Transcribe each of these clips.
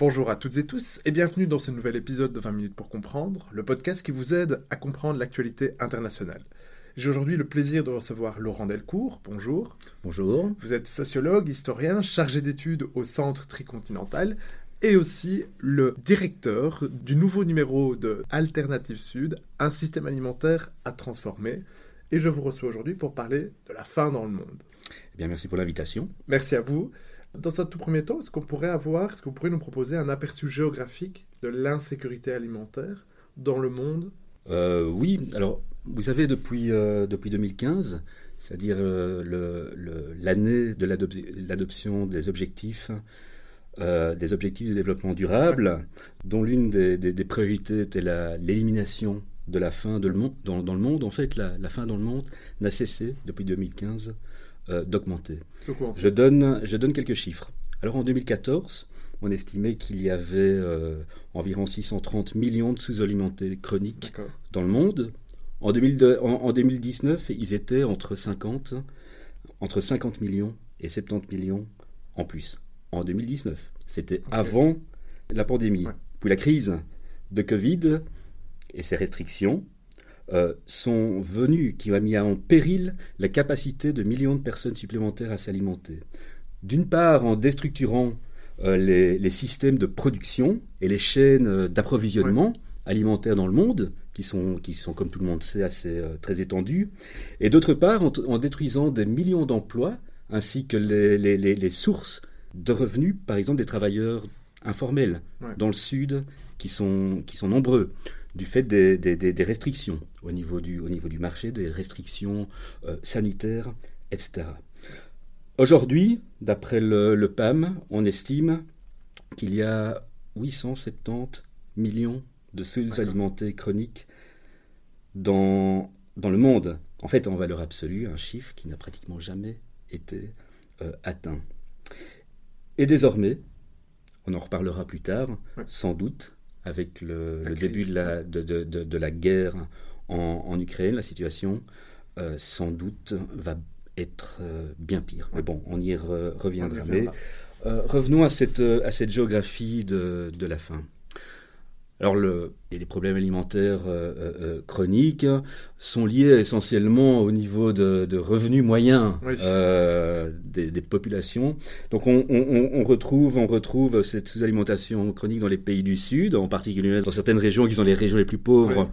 Bonjour à toutes et tous et bienvenue dans ce nouvel épisode de 20 minutes pour comprendre, le podcast qui vous aide à comprendre l'actualité internationale. J'ai aujourd'hui le plaisir de recevoir Laurent Delcourt. Bonjour. Bonjour. Vous êtes sociologue, historien, chargé d'études au Centre Tricontinental et aussi le directeur du nouveau numéro de Alternative Sud, un système alimentaire à transformer. Et je vous reçois aujourd'hui pour parler de la faim dans le monde. Eh bien, merci pour l'invitation. Merci à vous. Dans un tout premier temps, est-ce qu'on pourrait avoir, est-ce que vous pourriez nous proposer un aperçu géographique de l'insécurité alimentaire dans le monde? Euh, Oui, alors vous savez, depuis, euh, depuis 2015, c'est-à-dire euh, l'année de l'adoption des objectifs, des objectifs de développement durable, dont l'une des, priorités était l'élimination de la faim dans, dans, le monde, en fait, la, la faim dans le monde n'a cessé depuis 2015 euh, d'augmenter. Je donne, je donne quelques chiffres. Alors en 2014, on estimait qu'il y avait euh, environ 630 millions de sous-alimentés chroniques dans le monde. En, 2019, ils étaient entre 50, entre 50 millions et 70 millions en plus. En 2019, c'était avant la pandémie. Puis la crise de Covid et ses restrictions euh, sont venus, qui ont mis en péril la capacité de millions de personnes supplémentaires à s'alimenter. D'une part, en déstructurant euh, les, systèmes de production et les chaînes euh, d'approvisionnement alimentaire dans le monde, qui sont, qui sont, comme tout le monde sait, assez très étendues, et d'autre part, en, détruisant des millions d'emplois, ainsi que les, les, sources de revenus, par exemple des travailleurs informels dans le Sud, qui sont, qui sont nombreux du fait des, restrictions au niveau du, au niveau du marché, des restrictions euh, sanitaires, etc. Aujourd'hui, d'après le, PAM, on estime qu'il y a 870 millions de sous-alimentés chroniques dans, dans le monde. En fait, en valeur absolue, un chiffre qui n'a pratiquement jamais été euh, atteint. Et désormais, on en reparlera plus tard, sans doute, avec le, début de la, de, de, de, la guerre en, en, Ukraine, la situation euh, sans doute va être euh, bien pire. Mais bon, on y reviendra. Mais euh, revenons à cette, à cette géographie de, de la faim. Alors, le, les problèmes alimentaires euh, euh, euh, chroniques sont liés essentiellement au niveau de, revenus moyens des, populations. Donc, on, retrouve, on retrouve cette sous-alimentation chronique dans les pays du Sud, en particulier dans certaines régions qui sont les régions les plus pauvres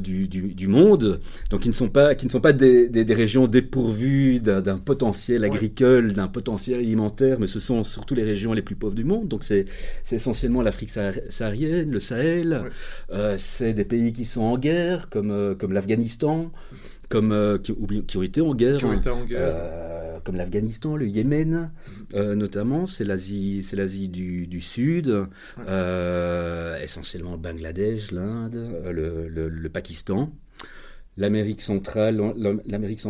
du, monde. Donc, qui ne sont pas, qui ne sont pas des, régions dépourvues d'un potentiel agricole, d'un potentiel alimentaire, mais ce sont surtout les régions les plus pauvres du monde. Donc, c'est essentiellement l'Afrique saharienne, le Sahel euh, c'est des pays qui sont en guerre, comme, euh, comme l'Afghanistan, comme, euh, qui, qui, ont été en guerre, comme l'Afghanistan, le Yémen, notamment. C'est l'Asie, c'est l'Asie du, du, Sud, essentiellement le Bangladesh, l'Inde, le, le, Pakistan, l'Amérique centrale, l'Amérique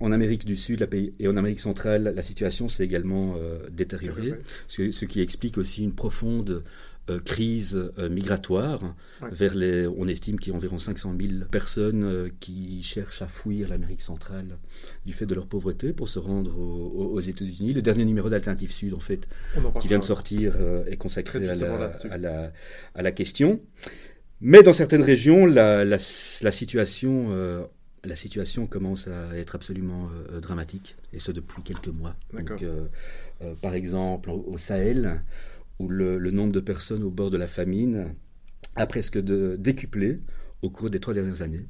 en Amérique du Sud et en Amérique centrale, la situation s'est également détériorée, ce, ce, qui explique aussi une profonde euh, crise euh, migratoire. Vers les, on estime qu'il y a environ 500 000 personnes euh, qui cherchent à fuir l'Amérique centrale du fait de leur pauvreté pour se rendre aux, États-Unis. Le dernier numéro d'Alternative Sud, en fait, qui vient de sortir, est consacré à la, à la, à, la, question. Mais dans certaines régions, la, la, situation la situation commence à être absolument dramatique, et ce depuis quelques mois. Donc, par exemple, au Sahel, où le, nombre de personnes au bord de la famine a presque de, décuplé au cours des trois dernières années.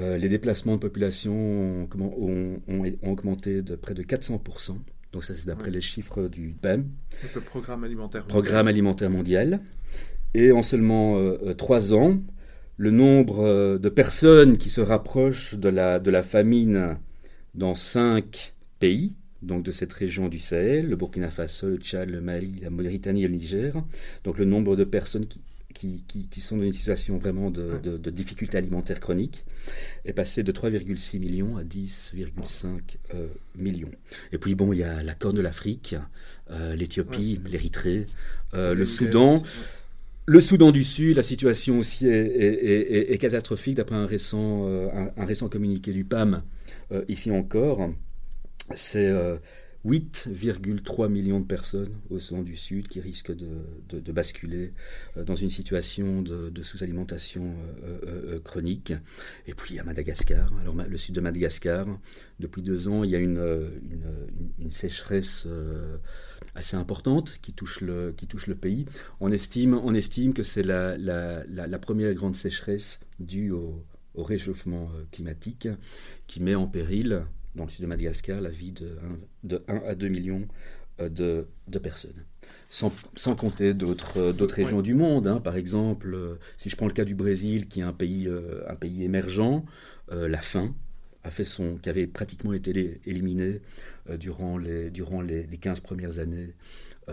Euh, les déplacements de population ont, augmenté de près de 400%. Donc ça, c'est d'après les chiffres du PAM. le Programme alimentaire mondial. Programme alimentaire mondial. Et en seulement euh, euh, trois ans, le nombre de personnes qui se rapprochent de la, de la famine dans cinq pays, donc de cette région du Sahel, le Burkina Faso, le Tchad, le Mali, la Mauritanie et le Niger. Donc le nombre de personnes qui, qui, sont dans une situation vraiment de, de, difficulté alimentaire chronique est passé de 3,6 millions à 10,5 euh, millions. Et puis bon, il y a la Corne de l'Afrique, euh, l'Éthiopie, l'Érythrée, euh, le Soudan. le Soudan du Sud, la situation aussi est, catastrophique d'après un récent, un, récent communiqué du PAM, ici encore. C'est 8,3 millions de personnes au Soudan du Sud qui risquent de, basculer euh, dans une situation de, sous-alimentation euh, euh, chronique. Et puis à Madagascar, alors le sud de Madagascar, depuis deux ans, il y a une, sécheresse assez importante qui touche le, qui touche le pays. On estime, on estime que c'est la, la, première grande sécheresse due au réchauffement climatique qui met en péril dans le sud de Madagascar la vie de 1, à 2 millions euh, de, personnes. Sans, compter d'autres euh, régions du monde. Hein. Par exemple, euh, si je prends le cas du Brésil, qui est un pays, un pays émergent, la faim a fait son, qui avait pratiquement été éliminé durant, les, durant les, les 15 premières années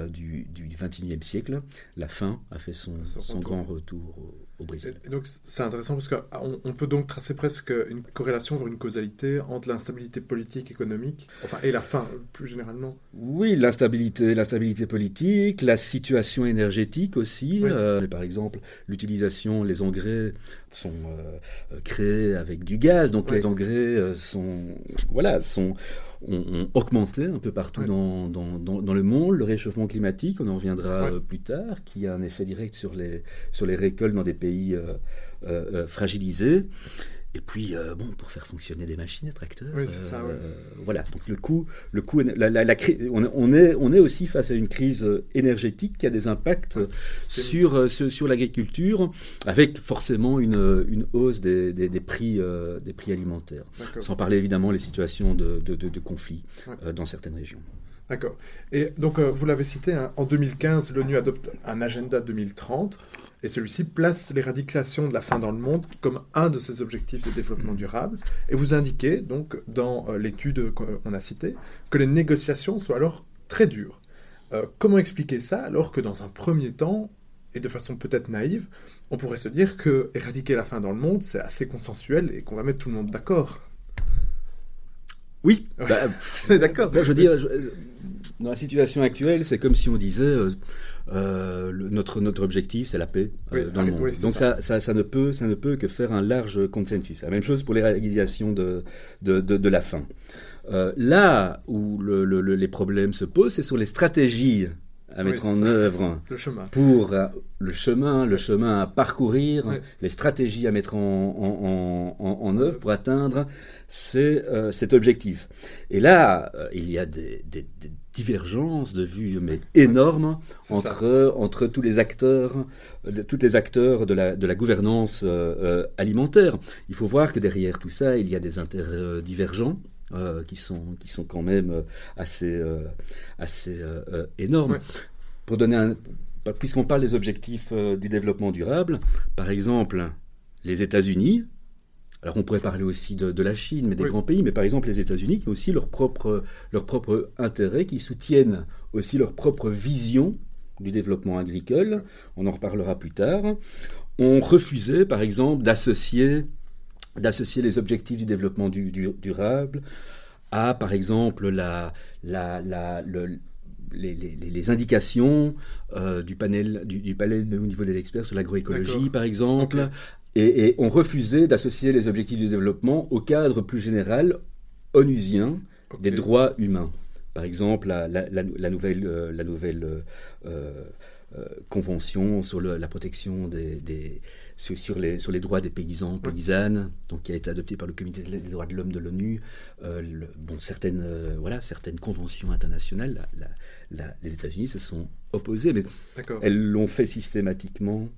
du, du, 21e siècle, la faim a fait son, son grand retour au, Brésil. Et donc c'est intéressant parce qu'on on peut donc tracer presque une corrélation, voire une causalité entre l'instabilité politique, économique, enfin, et la faim plus généralement. Oui, l'instabilité, l'instabilité politique, la situation énergétique aussi. Euh, par exemple, l'utilisation, les engrais sont euh, créés avec du gaz, donc les engrais euh, sont, voilà, sont ont, augmenté un peu partout dans, dans, dans, le monde. Le réchauffement climatique, on en reviendra plus tard, qui a un effet direct sur les, sur les récoltes dans des pays euh, euh, fragilisés. Et puis, euh, bon, pour faire fonctionner des machines, des tracteurs. Oui, c'est ça, voilà. Donc, le coût, le coût la, la, on, est, on est aussi face à une crise énergétique qui a des impacts sur, sur, l'agriculture, avec forcément une, une hausse des, des, prix, des prix alimentaires. Sans parler évidemment des situations de, de, de, conflit dans certaines régions. D'accord. Et donc, vous l'avez cité, hein, en 2015, l'ONU adopte un agenda 2030 et celui-ci place l'éradication de la faim dans le monde comme un de ses objectifs de développement durable. Et vous indiquez, donc, dans euh, l'étude qu'on a citée, que les négociations sont alors très dures. Euh, comment expliquer ça alors que dans un premier temps, et de façon peut-être naïve, on pourrait se dire que éradiquer la faim dans le monde, c'est assez consensuel et qu'on va mettre tout le monde d'accord? Oui, bah, d'accord. je veux dire, dans la situation actuelle, c'est comme si on disait euh, euh, notre, notre objectif, c'est la paix euh, dans le monde. Donc ça. Ça, ça, ne peut, ça ne peut que faire un large consensus. La même chose pour l'éradication de, de, de, la faim. là où le, les problèmes se posent, c'est sur les stratégies à mettre en œuvre pour le chemin, le chemin à parcourir, les stratégies à mettre en, en, en, œuvre pour atteindre cet objectif. Et là, il y a des, des divergence de vues mais énorme entre, entre tous les acteurs, tous les acteurs de la, de la gouvernance euh, euh, alimentaire. Il faut voir que derrière tout ça, il y a des intérêts euh, qui, sont, qui sont quand même assez, assez énormes. Pour donner un, puisqu'on parle des objectifs du développement durable, par exemple, les États-Unis alors on pourrait parler aussi de, la Chine, mais des grands pays, mais par exemple les États-Unis qui ont aussi leurs propres leur propre intérêts, qui soutiennent aussi leur propre vision du développement agricole, on en reparlera plus tard, ont refusé par exemple d'associer d'associer les objectifs du développement durable à par exemple la, la, la les, indications euh, du panel du, panel au niveau des experts sur l'agroécologie, par exemple, et, ont refusé d'associer les objectifs du développement au cadre plus général onusien des droits humains. Par exemple, la, nouvelle, la nouvelle euh, euh, euh, convention sur la protection des, sur, les, sur les droits des paysans, paysannes, donc qui a été adoptée par le Comité des droits de l'homme de l'ONU. bon, certaines, voilà, certaines conventions internationales, les États-Unis se sont opposés, mais elles l'ont fait systématiquement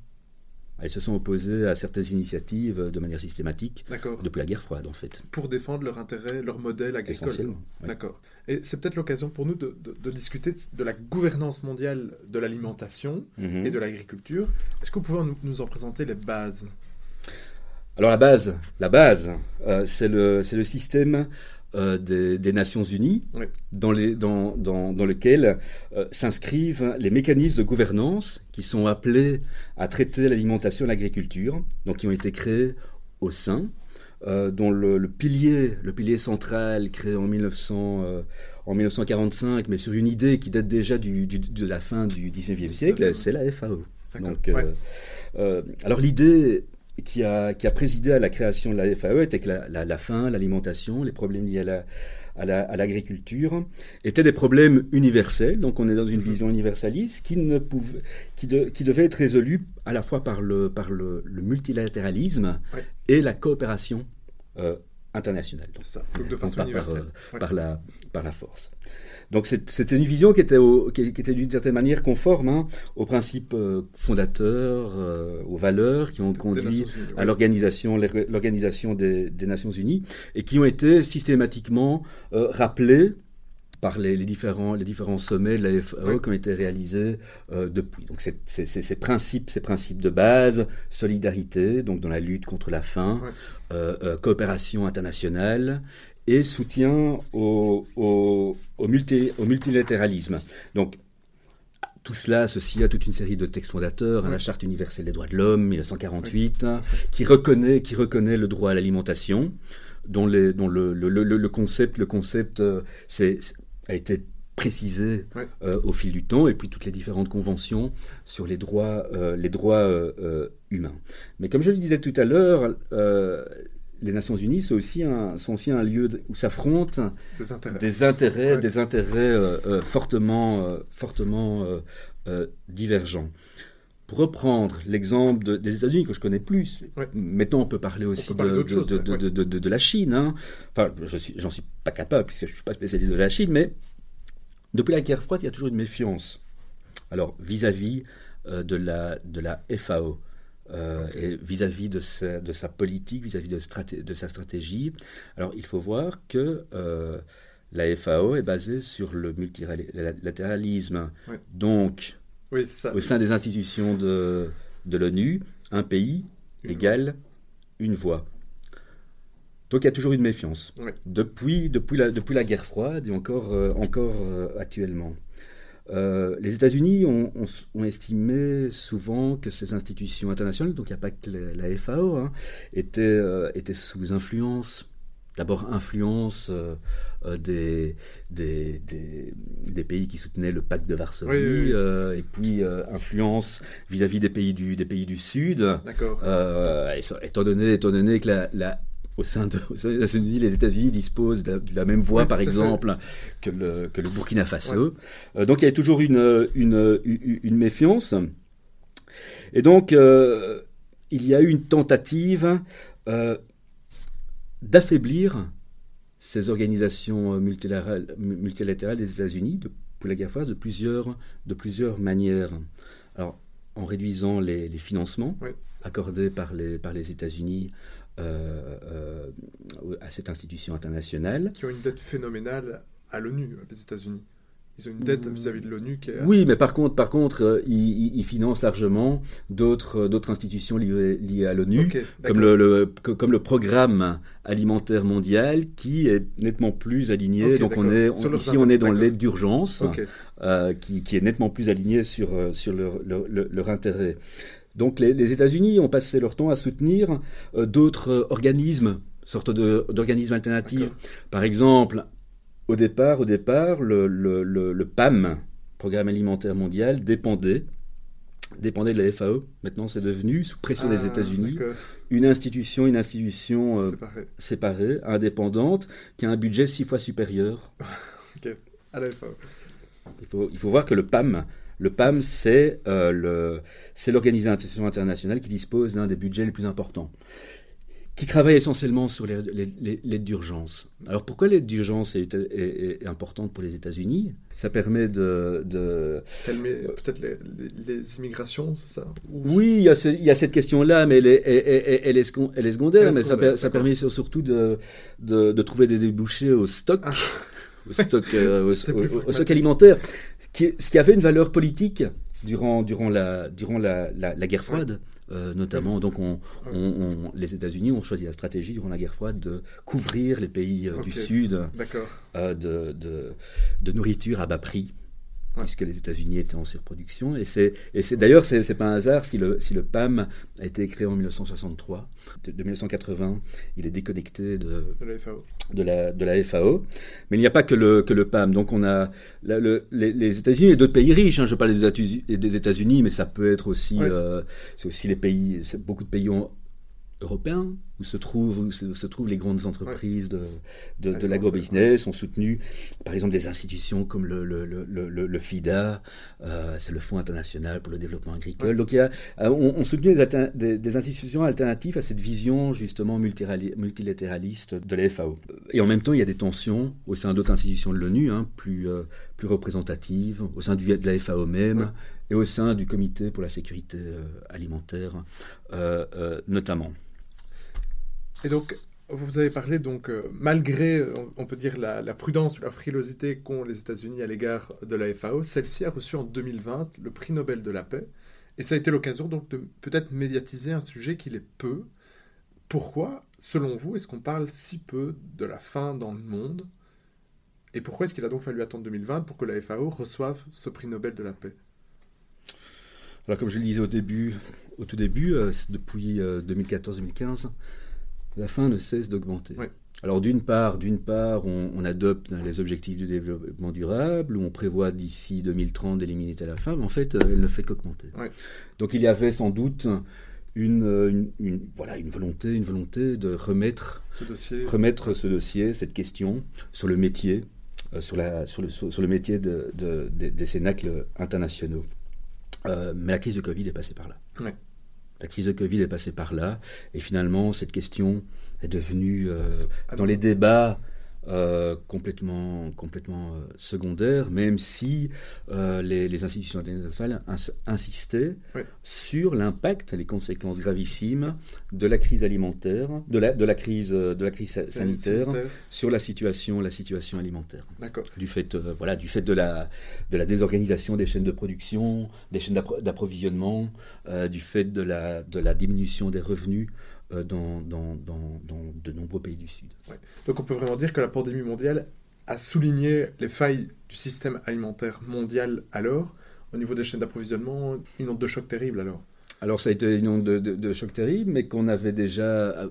elles se sont opposées à certaines initiatives de manière systématique depuis la guerre froide, en fait. Pour défendre leur intérêt, leur modèle agricole. Essentiellement. D'accord. Et c'est peut-être l'occasion pour nous de, discuter de la gouvernance mondiale de l'alimentation mhm. et de l'agriculture. Est-ce que vous pouvez nous, en présenter les bases? Alors la base, la base, euh, c'est le, le système euh, des, Nations Unies, dans, les, dans, dans, dans, lequel euh, s'inscrivent les mécanismes de gouvernance qui sont appelés à traiter l'alimentation et l'agriculture, donc qui ont été créés au sein, euh, dont le, pilier, le pilier central créé en, 1900, en 1945, mais sur une idée qui date déjà du, de la fin du 19e siècle, c'est la FAO. Donc, alors l'idée qui a, qui a présidé à la création de la FAE était que la, la, faim, l'alimentation, les problèmes liés à la, à l'agriculture, étaient des problèmes universels. Donc on est dans une mhm. vision universaliste qui, ne pouvait, qui, qui devait être résolue à la fois par le, par le, multilatéralisme et la coopération euh, internationale. Donc, ça. de façon universelle. Par, par, la, par la force. Donc c'était une vision qui était, qui, était d'une certaine manière conforme hein, aux principes euh, fondateurs, euh, aux valeurs qui ont conduit à l'organisation l'organisation des, des, Nations Unies et qui ont été systématiquement euh, rappelées par les, les, différents, les différents sommets de la FAO qui ont été réalisés euh, depuis. Donc c'est ces principes, ces principes de base, solidarité, donc dans la lutte contre la faim, euh, euh, coopération internationale et soutien au, au, au, multi, au multilatéralisme. Donc, tout cela associe à toute une série de textes fondateurs, à la Charte universelle des droits de l'homme, 1948, qui, reconnaît, qui reconnaît le droit à l'alimentation, dont, les, dont le, le, le, le, concept, le concept c'est, a été précisé euh, au fil du temps, et puis toutes les différentes conventions sur les droits, euh, les droits humains. Mais comme je le disais tout à l'heure, les Nations Unies sont aussi un, sont aussi un lieu où s'affrontent des intérêts, des intérêts, des intérêts euh, euh, fortement, euh, fortement divergents. Pour reprendre l'exemple des États-Unis que je connais plus, maintenant on peut parler aussi de, de, de, la Chine. Hein. Enfin, je suis, j'en suis pas capable puisque je suis pas spécialiste de la Chine, mais depuis la guerre froide, il y a toujours une méfiance. Alors vis-à-vis de la de la FAO. Euh, et vis-à-vis de, sa, de sa politique, vis-à-vis de, de, sa stratégie. Alors il faut voir que euh, la FAO est basée sur le multilatéralisme. Donc, au sein des institutions de, de l'ONU, un pays égale une voix. Donc il y a toujours une méfiance. Depuis, depuis, la, depuis la guerre froide et encore, euh, encore actuellement. Euh, les États-Unis ont, estimé souvent que ces institutions internationales, donc il n'y a pas que la, FAO, hein, euh, étaient, sous influence d'abord influence euh, des, des, pays qui soutenaient le pacte de Varsovie, et puis influence vis-à-vis des pays du, des pays du Sud. D'accord. étant, donné, étant donné que la, au sein, de, des les États-Unis disposent de la, même voix, par exemple, que le, que le, Burkina Faso. Euh, donc il y a toujours une, une, une, méfiance. Et donc, euh, il y a eu une tentative euh, d'affaiblir ces organisations multilatérales, multilatérales des États-Unis pour la guerre froide de plusieurs, de plusieurs manières. Alors, en réduisant les, les financements accordés par les, par les États-Unis euh, euh, à cette institution internationale. Qui ont une dette phénoménale à l'ONU, les États-Unis. Ils ont une dette vis-à-vis de l'ONU qui est. Oui, mais par contre, par contre, euh, ils, financent largement d'autres d'autres institutions liées, liées à l'ONU, comme le, comme le programme alimentaire mondial, qui est nettement plus aligné. donc on est ici, on est dans l'aide d'urgence, qui, qui, est nettement plus aligné sur sur leur, leur, leur intérêt. Donc les, États-Unis ont passé leur temps à soutenir euh, d'autres euh, organismes, sortes d'organismes alternatifs. Par exemple, au départ, au départ le, PAM, Programme alimentaire mondial, dépendait dépendait de la FAO. Maintenant, c'est devenu, sous pression des ah, États-Unis, une institution, une institution euh, séparée, indépendante, qui a un budget six fois supérieur. à la FAO. Il faut, il faut voir que le PAM le PAM, euh, c'est l'organisation internationale qui dispose d'un des budgets les plus importants, qui travaille essentiellement sur l'aide d'urgence. Alors pourquoi l'aide d'urgence est, importante pour les États-Unis? Ça permet de... Peut-être les, immigrations, c'est ça? Oui, il y, a cette question-là, mais elle est, secondaire, mais ça, permet surtout de, trouver des débouchés au stock. Ah au stock, euh, au, stock alimentaire, ce qui, ce qui, avait une valeur politique durant, durant, la, durant la, la, guerre froide. Euh, notamment, donc on, on, les États-Unis ont choisi la stratégie durant la guerre froide de couvrir les pays euh, du Sud de, de, de, nourriture à bas prix. Puisque les États-Unis étaient en surproduction. Et c'est, et c'est d'ailleurs, c'est, c'est pas un hasard si le, si le PAM a été créé en 1963. De, 1980, il est déconnecté de, de la FAO. De la, de la FAO. Mais il n'y a pas que le, que le PAM. Donc on a le, les, les, États-Unis et d'autres pays riches. Hein. Je parle des États-Unis, mais ça peut être aussi, euh, c'est aussi les pays, beaucoup de pays ont, européens où se trouvent, où se, trouvent les grandes entreprises de, de, de l'agrobusiness, ont soutenu par exemple des institutions comme le, le, le, le FIDA, euh, c'est le Fonds international pour le développement agricole. Donc il y a, euh, on, on soutenu des, des, institutions alternatives à cette vision justement multilatéraliste de la FAO. Et en même temps, il y a des tensions au sein d'autres institutions de l'ONU, hein, plus, euh, plus représentatives, au sein du, de la FAO même. Et au sein du Comité pour la sécurité euh, alimentaire, notamment. Et donc, vous avez parlé, donc, euh, malgré, on peut dire, la, prudence ou la frilosité qu'ont les États-Unis à l'égard de la FAO, celle-ci a reçu en 2020 le prix Nobel de la paix. Et ça a été l'occasion, donc, de peut-être médiatiser un sujet qu'il est peu. Pourquoi, selon vous, est-ce qu'on parle si peu de la faim dans le monde? Et pourquoi est-ce qu'il a donc fallu attendre 2020 pour que la FAO reçoive ce prix Nobel de la paix? Alors, comme je le disais au début, au tout début, euh, depuis 2014-2015, euh, la faim ne cesse d'augmenter. Alors d'une part, d'une part, on, adopte les objectifs du développement durable, où on prévoit d'ici 2030 d'éliminer la faim, mais en fait, euh, elle ne fait qu'augmenter. Donc il y avait sans doute une, voilà, une volonté, une volonté de remettre ce dossier, remettre ce dossier, cette question sur le métier, euh, sur, la, sur, le, sur le métier de, des cénacles internationaux. Euh, mais la crise de Covid est passée par là. La crise de Covid est passée par là, et finalement, cette question est devenue, euh, dans les débats, euh, complètement, complètement euh, secondaire, même si euh, les, les, institutions internationales insistaient sur l'impact, les conséquences gravissimes de la crise alimentaire, de la, de la crise, de la crise sanitaire, sur la situation, la situation alimentaire. Du fait, voilà, du fait de la, de la désorganisation des chaînes de production, des chaînes d'approvisionnement, du fait de la, de la diminution des revenus dans, dans, dans, dans, de nombreux pays du Sud. Donc on peut vraiment dire que la pandémie mondiale a souligné les failles du système alimentaire mondial alors, au niveau des chaînes d'approvisionnement, une onde de choc terrible alors. Alors ça a été une onde de, de, choc terrible, mais qu'on avait déjà... Euh,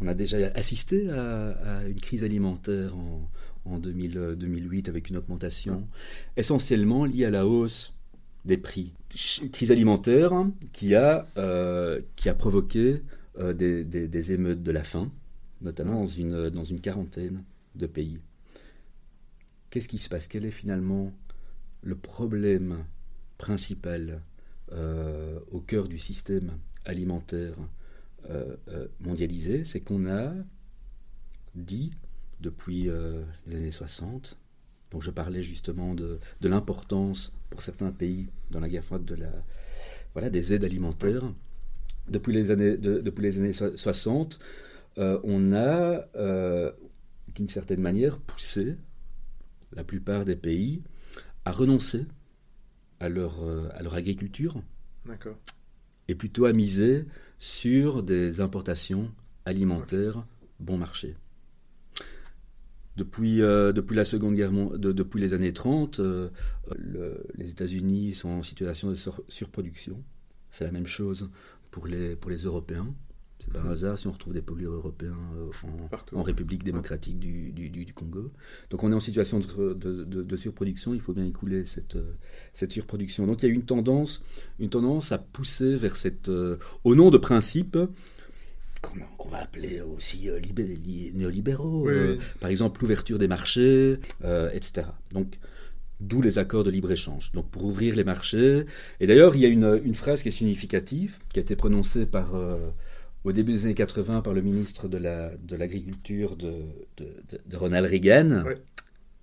on a déjà assisté à, une crise alimentaire en, en 2000, 2008 avec une augmentation essentiellement liée à la hausse des prix. Crise alimentaire qui a, euh, qui a provoqué euh, des, des, émeutes de la faim, notamment dans une, dans une quarantaine de pays. Qu'est-ce qui se passe? Quel est finalement le problème principal euh, au cœur du système alimentaire mondialisé? C'est qu'on a dit depuis les années 60 donc je parlais justement de, de l'importance pour certains pays dans la guerre froide de la, voilà, des aides alimentaires. Depuis les années, depuis les années 60, euh, on a, euh, d'une certaine manière, poussé la plupart des pays à renoncer à leur, euh, à leur agriculture et plutôt à miser sur des importations alimentaires bon marché. Depuis, euh, depuis la Seconde Guerre mondiale, depuis les années 30, euh, les États-Unis sont en situation de surproduction. C'est la même chose pour les, pour les Européens. C'est pas un mmh. hasard si on retrouve des pollueurs européens euh, en, République démocratique du, du, du, Congo. Donc on est en situation de, de, de, surproduction, il faut bien écouler cette, cette surproduction. Donc il y a une tendance, une tendance à pousser vers cette... au nom de principes qu'on va appeler aussi euh, néolibéraux, euh, par exemple l'ouverture des marchés, euh, etc. Donc, d'où les accords de libre-échange. Donc, pour ouvrir les marchés. Et d'ailleurs, il y a une, phrase qui est significative, qui a été prononcée par, au début des années 80 par le ministre de l'Agriculture la, de, de, de, Ronald Reagan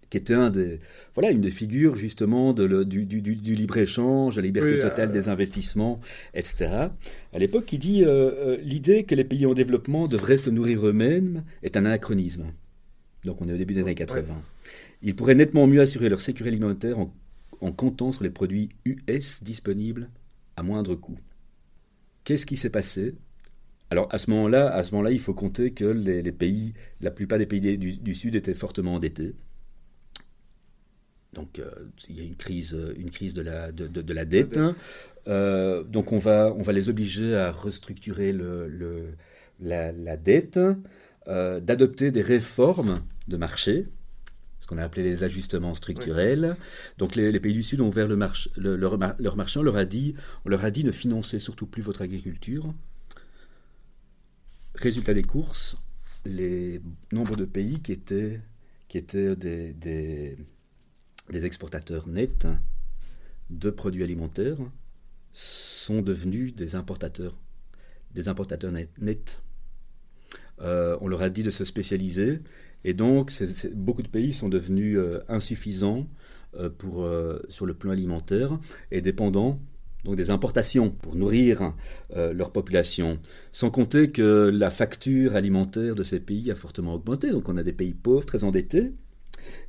qui était un des, voilà, une des figures justement de le, du, du, du libre-échange, la liberté totale euh, des investissements, etc. À l'époque, il dit euh, euh, l'idée que les pays en développement devraient se nourrir eux-mêmes est un anachronisme. Donc on est au début des années 80. Ils pourraient nettement mieux assurer leur sécurité alimentaire en, en comptant sur les produits US disponibles à moindre coût. Qu'est-ce qui s'est passé? Alors à ce moment-là, à ce moment-là, il faut compter que les, les, pays, la plupart des pays du, du Sud étaient fortement endettés donc il y a une crise, une crise de la, de, de, la dette. donc on va, on va les obliger à restructurer le, le la, la, dette, d'adopter des réformes de marché, ce qu'on a appelé les ajustements structurels. Donc les, pays du Sud ont ouvert le leur, leur, marché, on leur, a dit, on leur a dit ne financez surtout plus votre agriculture. Résultat des courses, les nombres de pays qui étaient, qui étaient des, des, des exportateurs nets de produits alimentaires sont devenus des importateurs, des importateurs nets. Euh, on leur a dit de se spécialiser et donc, beaucoup de pays sont devenus euh, insuffisants euh, sur le plan alimentaire et dépendants donc des importations pour nourrir leur population. Sans compter que la facture alimentaire de ces pays a fortement augmenté. Donc, on a des pays pauvres, très endettés.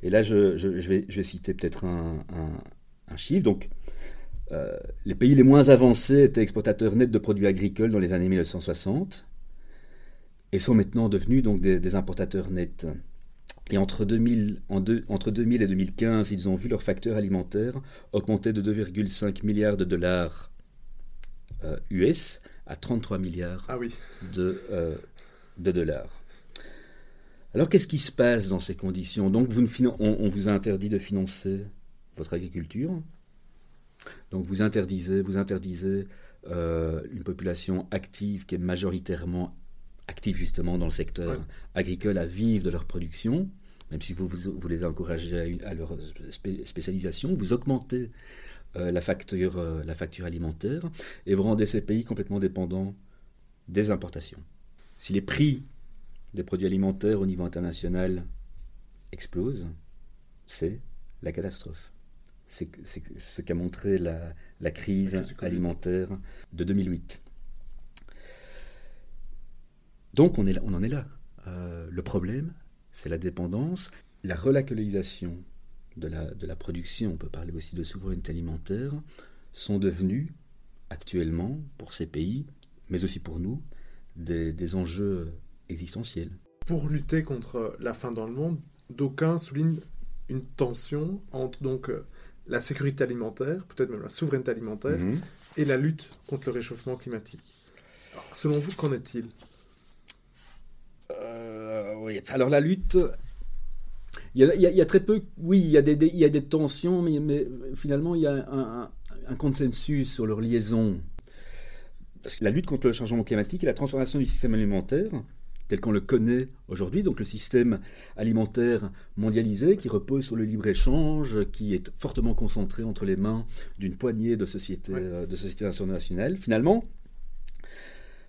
Et là, je, je, vais, je vais, citer peut-être un, un, chiffre. Donc, les pays les moins avancés étaient exportateurs nets de produits agricoles dans les années 1960 et sont maintenant devenus donc des, importateurs nets. Et entre 2000, entre 2000 et 2015, ils ont vu leur facteur alimentaire augmenter de 2,5 milliards de dollars US euh, à 33 milliards ah oui. de, euh, de dollars. Alors qu'est-ce qui se passe dans ces conditions? Donc vous on, vous a interdit de financer votre agriculture. Donc vous interdisez, vous interdisez euh, une population active qui est majoritairement actifs justement dans le secteur agricole à vivre de leur production, même si vous, vous, les encouragez à, leur spécialisation, vous augmentez euh, la, facture, euh, la facture alimentaire et vous rendez ces pays complètement dépendants des importations. Si les prix des produits alimentaires au niveau international explosent, c'est la catastrophe. C'est ce qu'a montré la, la crise alimentaire de 2008. Donc on, est on en est là. Euh, le problème, c'est la dépendance, la relocalisation de la, de la production, on peut parler aussi de souveraineté alimentaire, sont devenus actuellement, pour ces pays, mais aussi pour nous, des, des enjeux Pour lutter contre la faim dans le monde, d'aucuns soulignent une tension entre donc euh, la sécurité alimentaire, peut-être même la souveraineté alimentaire, mhm. et la lutte contre le réchauffement climatique. selon vous, qu'en est-il? Alors la lutte, il y, a, très peu, oui, il y a des, il y a des tensions, mais, mais, finalement il y a un, consensus sur leur liaison. Parce que la lutte contre le changement climatique et la transformation du système alimentaire, tel qu'on le connaît aujourd'hui, donc le système alimentaire mondialisé qui repose sur le libre-échange, qui est fortement concentré entre les mains d'une poignée de sociétés, euh, de sociétés internationales, finalement,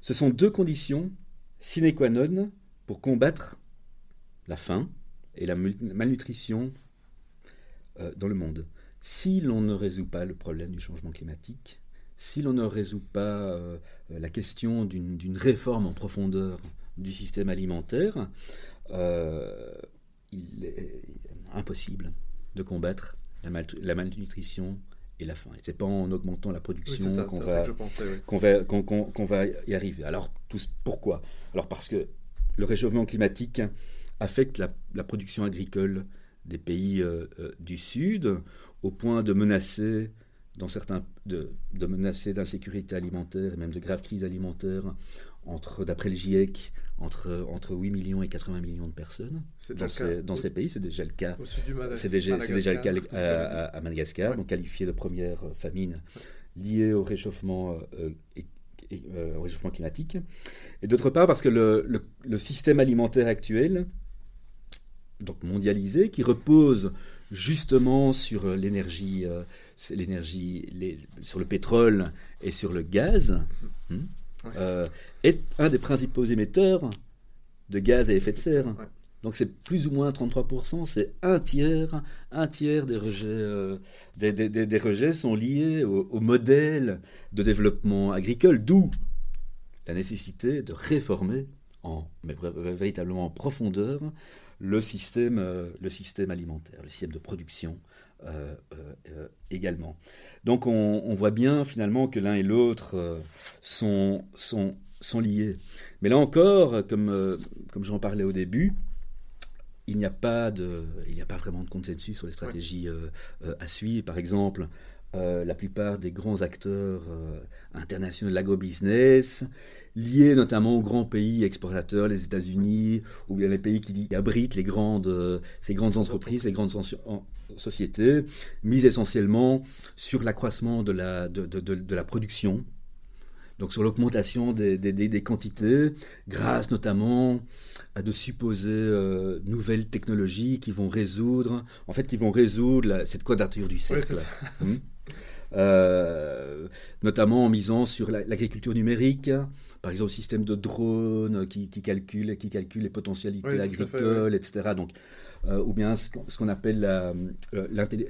ce sont deux conditions sine qua non pour combattre la faim et la malnutrition euh, dans le monde. Si l'on ne résout pas le problème du changement climatique, si l'on ne résout pas euh, la question d'une réforme en profondeur du système alimentaire, euh, il est impossible de combattre la, malnutrition et la faim. Et c'est pas en augmentant la production qu'on va, va, y arriver. Alors, tous, pourquoi? Alors parce que le réchauffement climatique affecte la, production agricole des pays euh, euh, du Sud au point de menacer dans certains de, menacer d'insécurité alimentaire et même de graves crises alimentaires entre d'après le GIEC entre entre 8 millions et 80 millions de personnes. Dans, ces, dans ces, pays c'est déjà le cas. C'est déjà, déjà, le cas à, Madagascar donc qualifié de première famine liée au réchauffement euh, au réchauffement climatique. Et d'autre part parce que le, le système alimentaire actuel donc mondialisé, qui repose justement sur l'énergie, euh, l'énergie, sur le pétrole et sur le gaz, euh, est un des principaux émetteurs de gaz à effet de serre. Donc c'est plus ou moins 33%, c'est un tiers, un tiers des rejets, euh, des, des, des, rejets sont liés au, au, modèle de développement agricole, d'où la nécessité de réformer en, mais véritablement en profondeur le système, euh, le système alimentaire, le système de production euh, euh, également. Donc on, voit bien finalement que l'un et l'autre sont, sont, sont liés. Mais là encore, comme, comme j'en parlais au début, il n'y a pas de, il n'y a pas vraiment de consensus sur les stratégies à suivre. Par exemple, la plupart des grands acteurs internationaux de l'agrobusiness, liés notamment aux grands pays exportateurs, les États-Unis, ou bien les pays qui, abritent les grandes, ces grandes entreprises, ces grandes sociétés, misent essentiellement sur l'accroissement de la, de, de, de la production, donc sur l'augmentation des, des, quantités, grâce notamment à de supposées euh, nouvelles technologies qui vont résoudre, en fait, qui vont résoudre cette quadrature du cercle. Hum. Euh, notamment en misant sur l'agriculture numérique, par exemple, le système de drones qui, qui calcule, qui calcule les potentialités agricoles, etc. Donc, euh, ou bien ce qu'on appelle euh,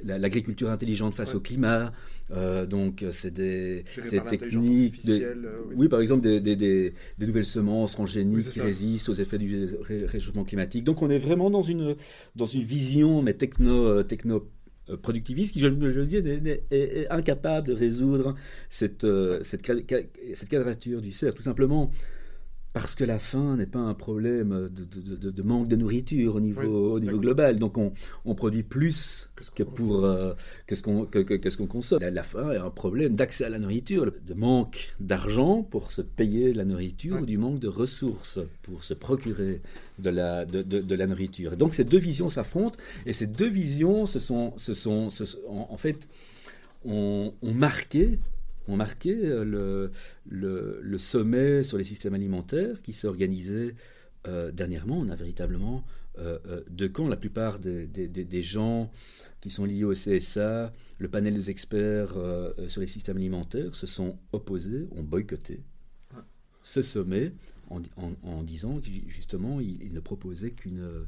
l'agriculture intelligente face au climat. Euh, donc, c'est des, techniques. oui. par exemple, des, des, des, nouvelles semences transgéniques qui résistent aux effets du réchauffement climatique. Donc, on est vraiment dans une, dans une vision, mais techno, techno productiviste qui, je, le dis, est, incapable de résoudre cette, cette, cette quadrature du cercle. Tout simplement, parce que la faim n'est pas un problème de, manque de nourriture au niveau, au niveau global. Donc on, on produit plus que, pour euh, ce qu'on que, ce qu'on consomme. La, faim est un problème d'accès à la nourriture, de manque d'argent pour se payer de la nourriture ou du manque de ressources pour se procurer de la, de, la nourriture. donc ces deux visions s'affrontent et ces deux visions se sont, se sont, en, fait ont, ont marqué ont marqué euh, le, le, sommet sur les systèmes alimentaires qui s'est organisé euh, dernièrement. On a véritablement euh, de quand la plupart des, des, gens qui sont liés au CSA, le panel des experts sur les systèmes alimentaires se sont opposés, ont boycotté ce sommet en, en, disant que justement il ne proposait qu'une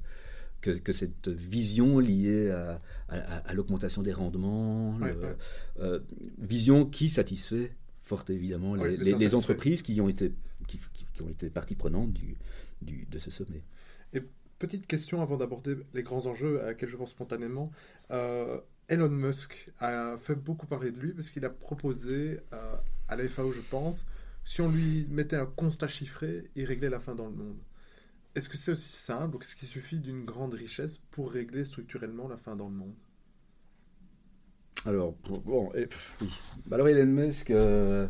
que, cette vision liée à, l'augmentation des rendements, euh, vision qui satisfait fort évidemment les, entreprises qui ont été, qui, ont été partie prenante du, du, de ce sommet. Et petite question avant d'aborder les grands enjeux à laquelle je pense spontanément. Euh, Elon Musk a fait beaucoup parler de lui parce qu'il a proposé euh, à la FAO, je pense, si on lui mettait un constat chiffré, il réglait la faim dans le monde. Est-ce que c'est aussi simple ou est-ce qu'il suffit d'une grande richesse pour régler structurellement la faim dans le monde? Alors, bon, et, oui. Bah, alors Elon Musk, euh,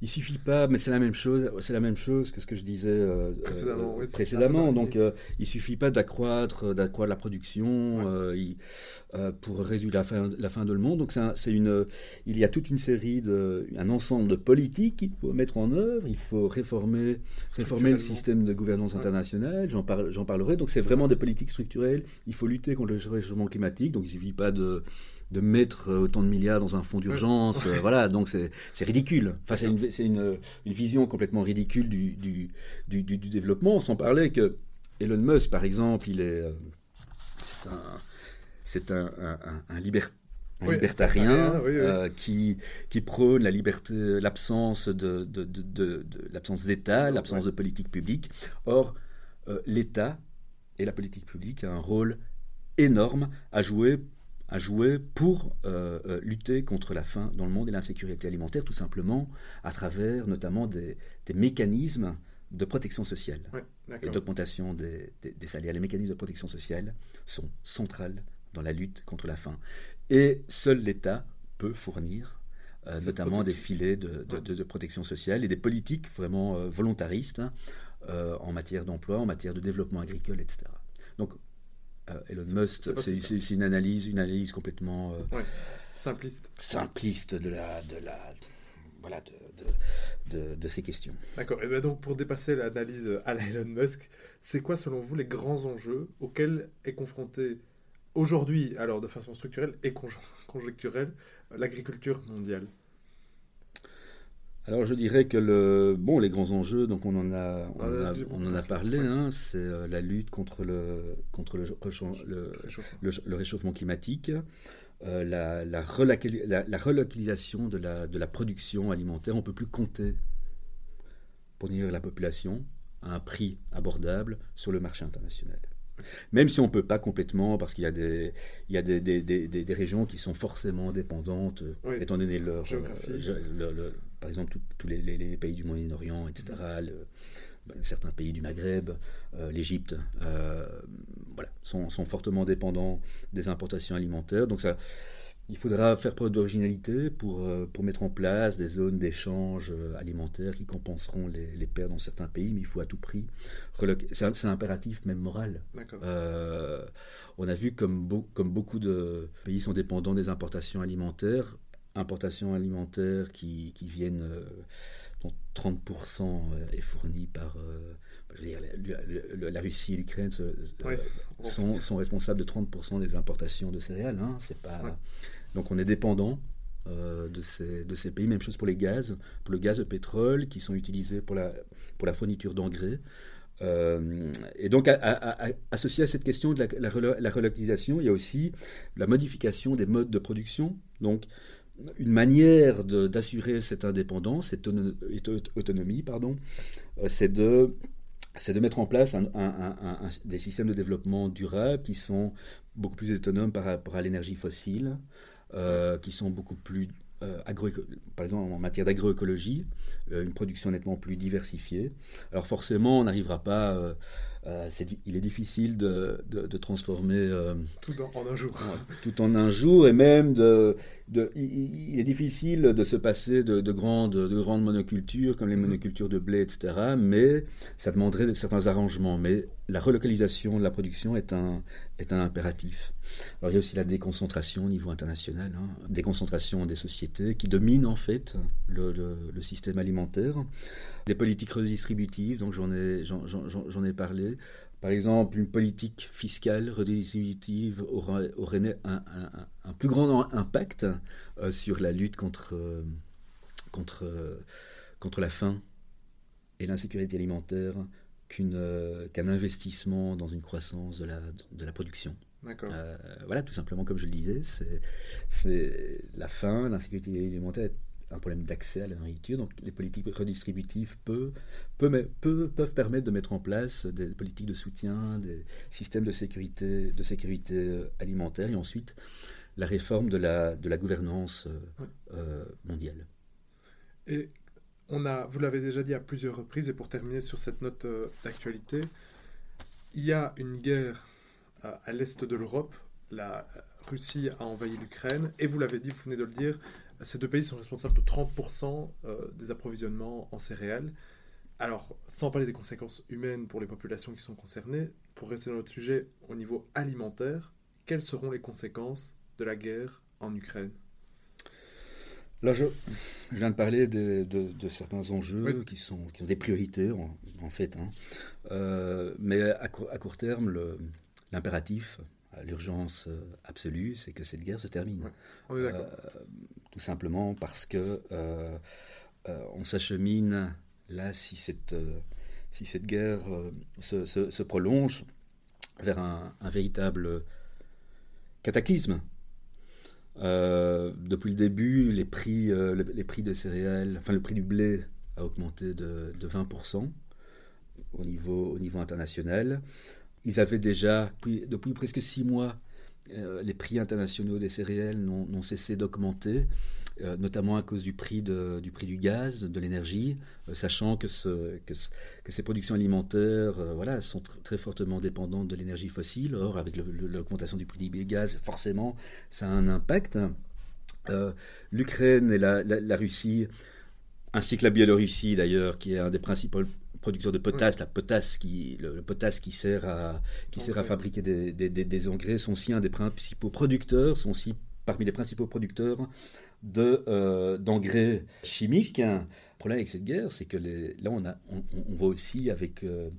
il suffit pas, mais c'est la même chose, c'est la même chose que ce que je disais euh, précédemment. Euh, précédemment. Donc, euh, il suffit pas d'accroître, d'accroître la production pour résoudre la fin, la fin de le monde. Donc, c'est une, il y a toute une série de, un ensemble de politiques qu'il faut mettre en œuvre. Il faut réformer, réformer le système de gouvernance internationale. J'en parle, j'en parlerai. Donc, c'est vraiment des politiques structurelles. Il faut lutter contre le réchauffement climatique. Donc, il suffit pas de de mettre euh, autant de milliards dans un fonds d'urgence. Euh, voilà, donc c'est ridicule. Enfin, c'est une, une, une, vision complètement ridicule du, du, du, du, développement, sans parler que Elon Musk, par exemple, il est. Euh, c'est un, un, un, un, libertarien qui, qui prône la liberté, l'absence de, de, de, de l'absence d'État, l'absence de politique publique. Or, l'État et la politique publique a un rôle énorme à jouer à jouer pour euh, euh, lutter contre la faim dans le monde et l'insécurité alimentaire, tout simplement à travers notamment des, mécanismes de protection sociale et d'augmentation des, salaires. Les mécanismes de protection sociale sont centrales dans la lutte contre la faim. Et seul l'État peut fournir euh, notamment des filets de, protection sociale et des politiques vraiment volontaristes en matière d'emploi, en matière de développement agricole, etc. Donc Elon Musk, c'est une analyse, une analyse complètement euh, simpliste, simpliste de la, de la, voilà, de, de, de, ces questions. D'accord. Et bien donc pour dépasser l'analyse à la Elon Musk, c'est quoi selon vous les grands enjeux auxquels est confronté aujourd'hui, alors de façon structurelle et conjoncturelle, l'agriculture mondiale? Alors je dirais que le, bon, les grands enjeux, donc on en a, on, en a parlé, hein, c'est euh, la lutte contre le, contre le, le, réchauffement climatique, euh, la, la, relocalisation de la, de la production alimentaire. On ne peut plus compter pour nourrir la population à un prix abordable sur le marché international. Même si on ne peut pas complètement, parce qu'il y a, des, il y a des, des, des, régions qui sont forcément dépendantes, étant donné leur, géographie. Euh, par exemple tous les, les, pays du Moyen-Orient, etc., ben, certains pays du Maghreb, l'Égypte, voilà, sont, sont, fortement dépendants des importations alimentaires. Donc ça, il faudra faire preuve d'originalité pour, euh, pour mettre en place des zones d'échange euh, alimentaire qui compenseront les, les, pertes dans certains pays, mais il faut à tout prix. C'est un, un, impératif même moral. Euh, on a vu comme, comme beaucoup de pays sont dépendants des importations alimentaires, importations alimentaires qui, qui viennent, dont 30% est fourni par je veux dire, la, Russie et l'Ukraine sont, sont, responsables de 30% des importations de céréales. Hein, c'est pas... Donc on est dépendant euh, de, ces, de ces pays. Même chose pour les gaz, pour le gaz de pétrole qui sont utilisés pour la, pour la fourniture d'engrais. Euh, et donc, associé à cette question de la, la, relocalisation, il y a aussi la modification des modes de production. Donc, une manière d'assurer cette indépendance, cette autonomie, pardon, euh, c'est de c'est de mettre en place des systèmes de développement durable qui sont beaucoup plus autonomes par rapport à l'énergie fossile, euh, qui sont beaucoup plus euh, par exemple en matière d'agroécologie, euh, une production nettement plus diversifiée. Alors forcément, on n'arrivera pas il est difficile de, transformer tout en, un jour. tout en un jour, et même de, il, est difficile de se passer de, grandes, de grandes monocultures comme les mm-hmm. monocultures de blé, etc. Mais ça demanderait certains arrangements. Mais la relocalisation de la production est un, est un impératif. Alors il y a aussi la déconcentration au niveau international, hein, déconcentration des sociétés qui domine en fait le, le système alimentaire des politiques redistributives, donc j'en ai, j'en, ai parlé. Par exemple, une politique fiscale redistributive aurait, aurait un, un, plus grand impact euh, sur la lutte contre, euh, contre, euh, contre la faim et l'insécurité alimentaire qu'un investissement dans une croissance de la, de la production. voilà, tout simplement comme je le disais, c'est, c'est la faim, l'insécurité alimentaire un problème d'accès à la nourriture. Donc les politiques redistributives peuvent, peuvent, peuvent, permettre de mettre en place des politiques de soutien, des systèmes de sécurité, de sécurité euh, alimentaire et ensuite la réforme de la, de la gouvernance euh, euh, mondiale. Et on a, vous l'avez déjà dit à plusieurs reprises, et pour terminer sur cette note d'actualité, il y a une guerre à l'est de l'Europe. La Russie a envahi l'Ukraine, et vous l'avez dit, vous venez de le dire, ces deux pays sont responsables de 30% euh, des approvisionnements en céréales. Alors, sans parler des conséquences humaines pour les populations qui sont concernées, pour rester dans notre sujet au niveau alimentaire, quelles seront les conséquences de la guerre en Ukraine? Là, je, viens de parler de, certains enjeux qui, sont, qui des priorités, en, fait. Hein. Euh, mais à, à, court terme, l'impératif, l'urgence absolue, c'est que cette guerre se termine. Euh, tout simplement parce que euh, euh, on s'achemine là si cette, euh, si cette guerre se, se, prolonge vers un, véritable cataclysme. depuis le début, les prix, les prix des céréales, enfin le prix du blé a augmenté de, de 20% au niveau, au niveau international. Ils avaient déjà, depuis, presque six mois, euh, les prix internationaux des céréales n'ont cessé d'augmenter, euh, notamment à cause du prix, du, gaz, de l'énergie, euh, sachant que, ces productions alimentaires sont très fortement dépendantes de l'énergie fossile. Or, avec l'augmentation du prix du gaz, forcément, ça a un impact. L'Ukraine et la, Russie, ainsi que la Biélorussie d'ailleurs, qui est un des principaux producteur de potasse, la potasse qui, le, potasse qui sert à, qui sert à fabriquer des, des, des, engrais, sont aussi un des principaux producteurs, sont aussi parmi les principaux producteurs de, euh, d'engrais chimiques. Le problème avec cette guerre, c'est que les, là, on, a, on, on, voit aussi avec euh,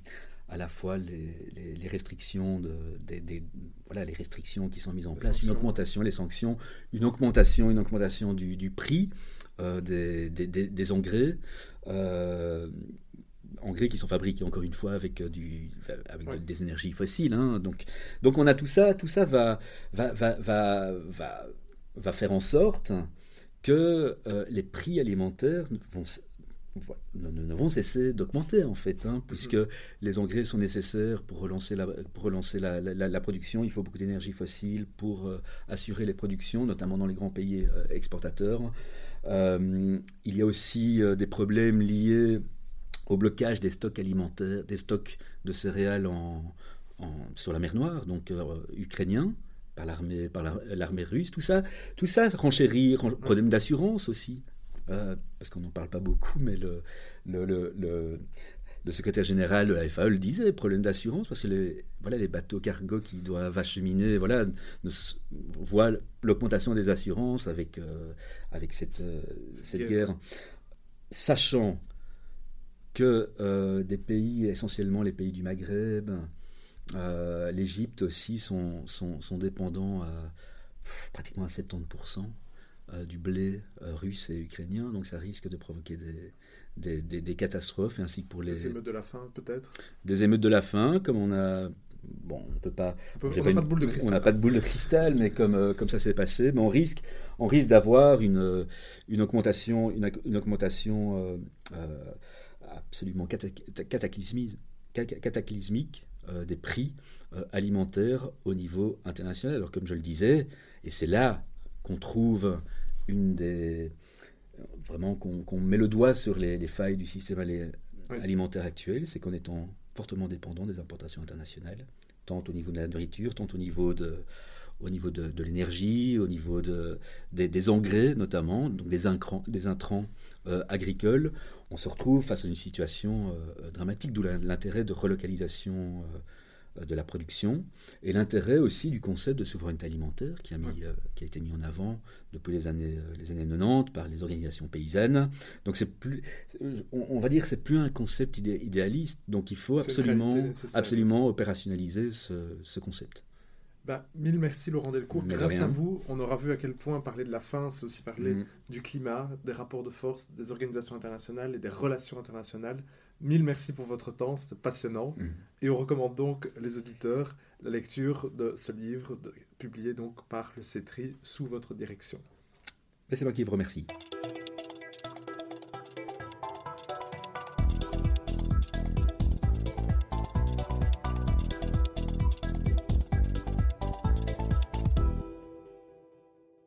à la fois les, les, restrictions, de, des, voilà, les restrictions qui sont mises en place, une augmentation, les sanctions, une augmentation, une augmentation du, du prix euh, des, des, engrais. Euh, engrais qui sont fabriqués encore une fois avec, euh, du, avec des énergies fossiles. Hein. Donc, donc on a tout ça, tout ça va, va, va, va, va, faire en sorte que euh, les prix alimentaires vont, ne, vont cesser d'augmenter en fait, hein, puisque mm-hmm. les engrais sont nécessaires pour relancer la, pour relancer la, la, production. Il faut beaucoup d'énergie fossile pour euh, assurer les productions, notamment dans les grands pays exportateurs. il y a aussi des problèmes liés au blocage des stocks alimentaires, des stocks de céréales en, sur la mer Noire, donc ukrainien, par l'armée par l'armée russe, tout ça, tout ça renchérit, problème d'assurance aussi, parce qu'on n'en parle pas beaucoup, mais le, le, le, le secrétaire général de la FAE le disait, problème d'assurance, parce que les, voilà, les bateaux cargo qui doivent acheminer voilà, voient l'augmentation des assurances avec, euh, avec cette, euh, cette guerre. Sachant que euh, des pays, essentiellement les pays du Maghreb, l'Égypte aussi, sont, sont, sont dépendants à pratiquement à 70% du blé russe et ukrainien, donc ça risque de provoquer des, des, catastrophes, ainsi que pour les... Des émeutes de la faim, peut-être? Des émeutes de la faim, comme on a... Bon, on peut pas... On n'a pas, de boule de cristal. On n'a pas de boule de cristal, mais comme, euh, comme ça s'est passé, mais on risque, on risque d'avoir une, une augmentation, une, une augmentation euh, euh, absolument cataclysmique, cataclysmique des prix alimentaires au niveau international. Alors comme je le disais, et c'est là qu'on trouve une des vraiment qu'on met le doigt sur les, failles du système alimentaire actuel, c'est qu'en étant fortement dépendant des importations internationales, tant au niveau de la nourriture, tant au niveau de, au niveau de, l'énergie, au niveau de, des, engrais notamment, donc des, des intrants euh, agricoles, on se retrouve face à une situation euh, dramatique, d'où l'intérêt de relocalisation euh, de la production et l'intérêt aussi du concept de souveraineté alimentaire qui a, mis, qui a été mis en avant depuis les années, les années 90 par les organisations paysannes. Donc c'est plus, on, va dire, c'est plus un concept idéaliste. Donc il faut absolument, absolument opérationnaliser ce, concept. Bah, mille merci Laurent Delcourt. Grâce à vous, on aura vu à quel point parler de la faim, c'est aussi parler mm. du climat, des rapports de force, des organisations internationales et des relations internationales. Mille merci pour votre temps, c'était passionnant. Mm. Et on recommande donc les auditeurs la lecture de ce livre publié donc par le CETRI sous votre direction. C'est moi qui vous remercie.